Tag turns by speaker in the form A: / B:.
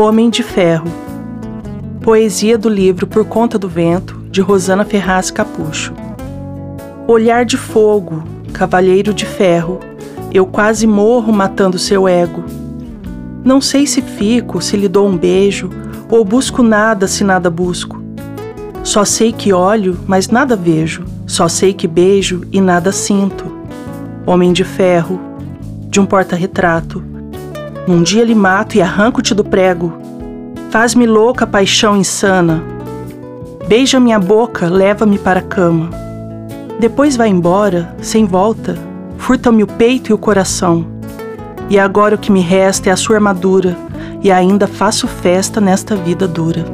A: Homem de Ferro. Poesia do livro Por Conta do Vento, de Rosana Ferraz Capucho. Olhar de fogo, cavalheiro de ferro, eu quase morro matando seu ego. Não sei se fico, se lhe dou um beijo, ou busco nada se nada busco. Só sei que olho, mas nada vejo, só sei que beijo e nada sinto. Homem de ferro, de um porta-retrato. Um dia lhe mato e arranco-te do prego. Faz-me louca paixão insana. Beija minha boca, leva-me para a cama. Depois vai embora, sem volta, furta-me o peito e o coração. E agora o que me resta é a sua armadura, e ainda faço festa nesta vida dura.